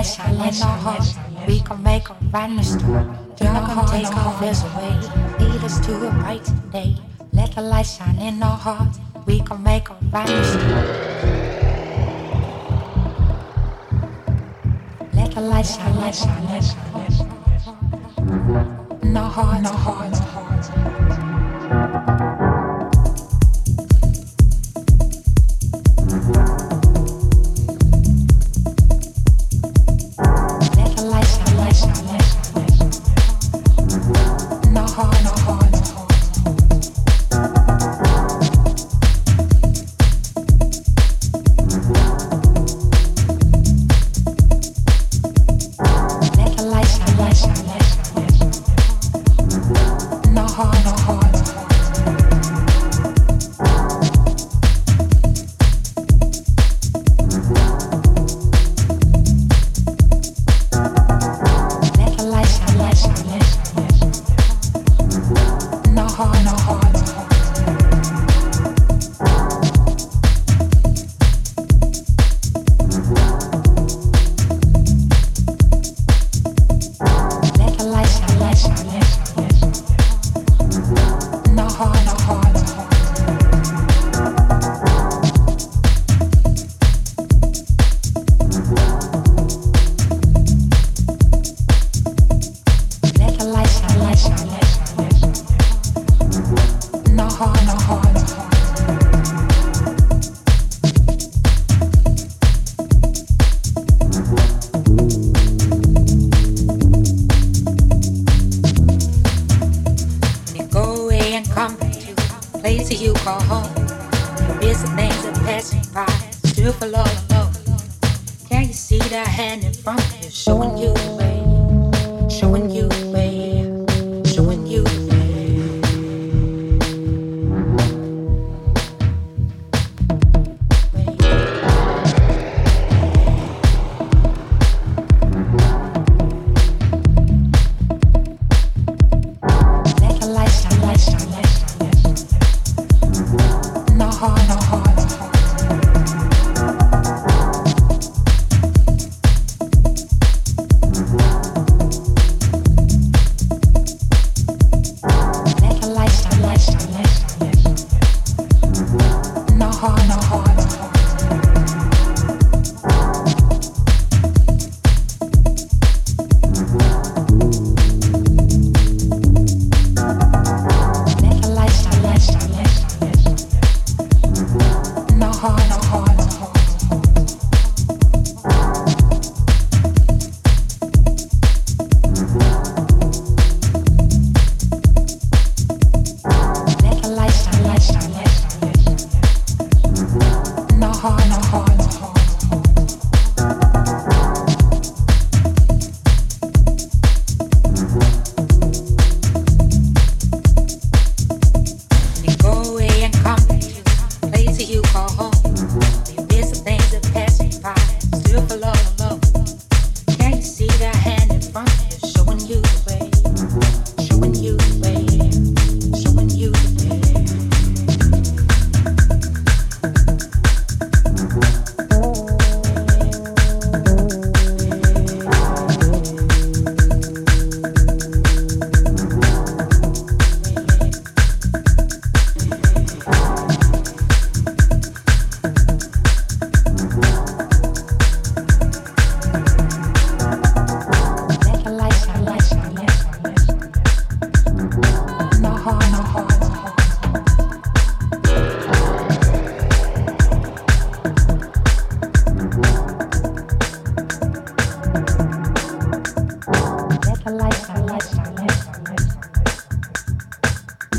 lesson, lesson, lesson. We can make a right mistake. gonna take our fears away. Lead us to a bright